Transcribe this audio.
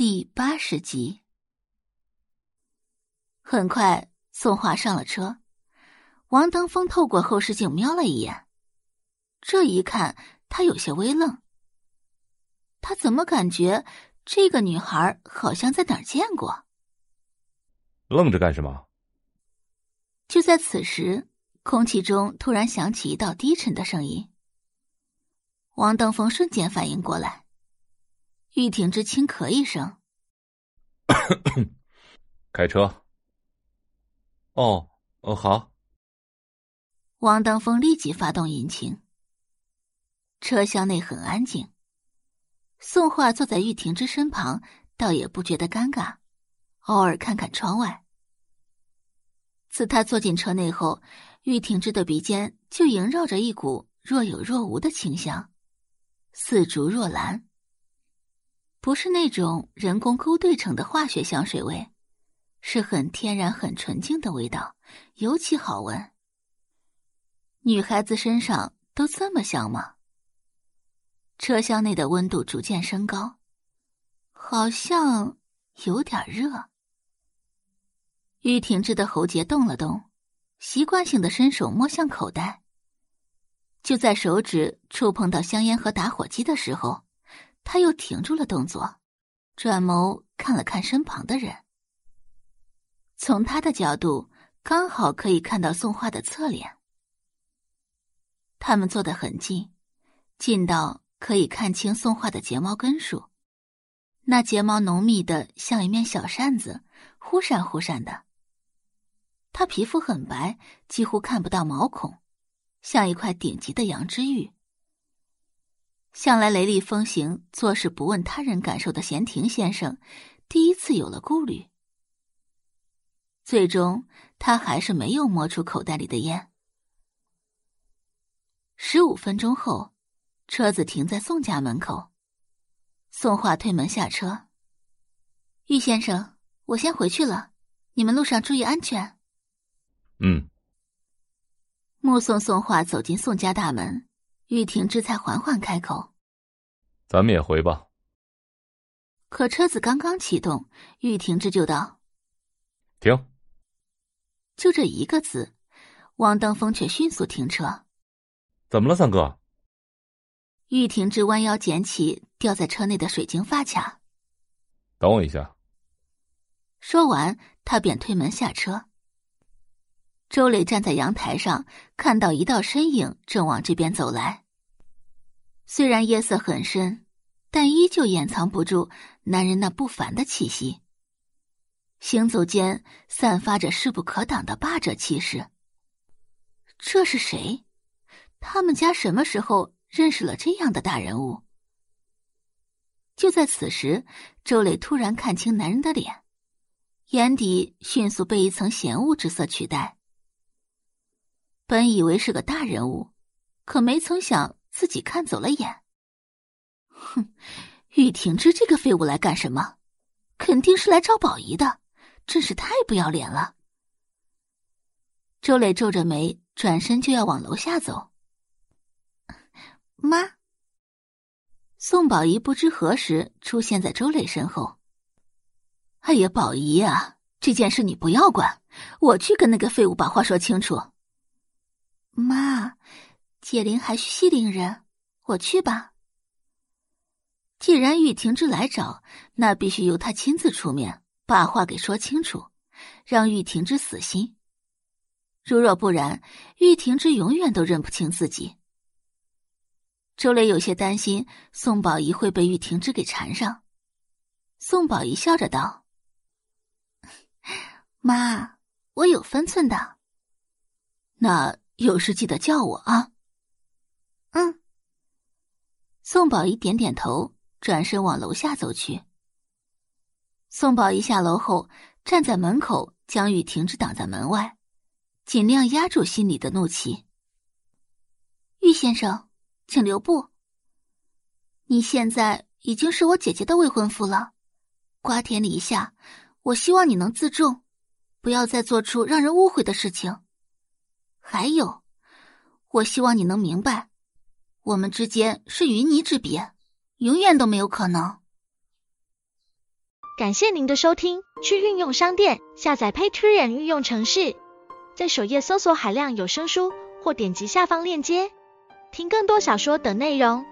第八十集。很快，宋华上了车。王登峰透过后视镜瞄了一眼，这一看，他有些微愣。他怎么感觉这个女孩好像在哪儿见过？愣着干什么？就在此时，空气中突然响起一道低沉的声音。王登峰瞬间反应过来。玉婷之轻咳一声，开车。哦，哦，好。王登峰立即发动引擎。车厢内很安静。宋画坐在玉婷之身旁，倒也不觉得尴尬，偶尔看看窗外。自他坐进车内后，玉婷之的鼻尖就萦绕着一股若有若无的清香，似竹若兰。不是那种人工勾兑成的化学香水味，是很天然、很纯净的味道，尤其好闻。女孩子身上都这么香吗？车厢内的温度逐渐升高，好像有点热。玉婷之的喉结动了动，习惯性的伸手摸向口袋。就在手指触碰到香烟和打火机的时候。他又停住了动作，转眸看了看身旁的人。从他的角度，刚好可以看到宋画的侧脸。他们坐得很近，近到可以看清宋画的睫毛根数，那睫毛浓密的像一面小扇子，忽闪忽闪的。他皮肤很白，几乎看不到毛孔，像一块顶级的羊脂玉。向来雷厉风行、做事不问他人感受的闲庭先生，第一次有了顾虑。最终，他还是没有摸出口袋里的烟。十五分钟后，车子停在宋家门口，宋画推门下车：“玉先生，我先回去了，你们路上注意安全。”嗯。目送宋画走进宋家大门。玉婷之才缓缓开口：“咱们也回吧。”可车子刚刚启动，玉婷之就道：“停！”就这一个字，汪登峰却迅速停车。“怎么了，三哥？”玉婷之弯腰捡起掉在车内的水晶发卡，“等我一下。”说完，他便推门下车。周磊站在阳台上，看到一道身影正往这边走来。虽然夜色很深，但依旧掩藏不住男人那不凡的气息。行走间散发着势不可挡的霸者气势。这是谁？他们家什么时候认识了这样的大人物？就在此时，周磊突然看清男人的脸，眼底迅速被一层嫌恶之色取代。本以为是个大人物，可没曾想自己看走了眼。哼，玉婷之这个废物来干什么？肯定是来找宝仪的，真是太不要脸了。周磊皱着眉，转身就要往楼下走。妈，宋宝仪不知何时出现在周磊身后。哎呀，宝仪呀，这件事你不要管，我去跟那个废物把话说清楚。妈，解铃还需系铃人，我去吧。既然玉婷之来找，那必须由他亲自出面把话给说清楚，让玉婷之死心。如若不然，玉婷之永远都认不清自己。周磊有些担心宋宝仪会被玉婷之给缠上。宋宝仪笑着道：“ 妈，我有分寸的。”那。有事记得叫我啊。嗯。宋宝仪点点头，转身往楼下走去。宋宝仪下楼后，站在门口，将雨停止挡在门外，尽量压住心里的怒气。玉先生，请留步。你现在已经是我姐姐的未婚夫了，瓜田李下，我希望你能自重，不要再做出让人误会的事情。还有，我希望你能明白，我们之间是云泥之别，永远都没有可能。感谢您的收听，去运用商店下载 Patreon 运用城市，在首页搜索海量有声书，或点击下方链接听更多小说等内容。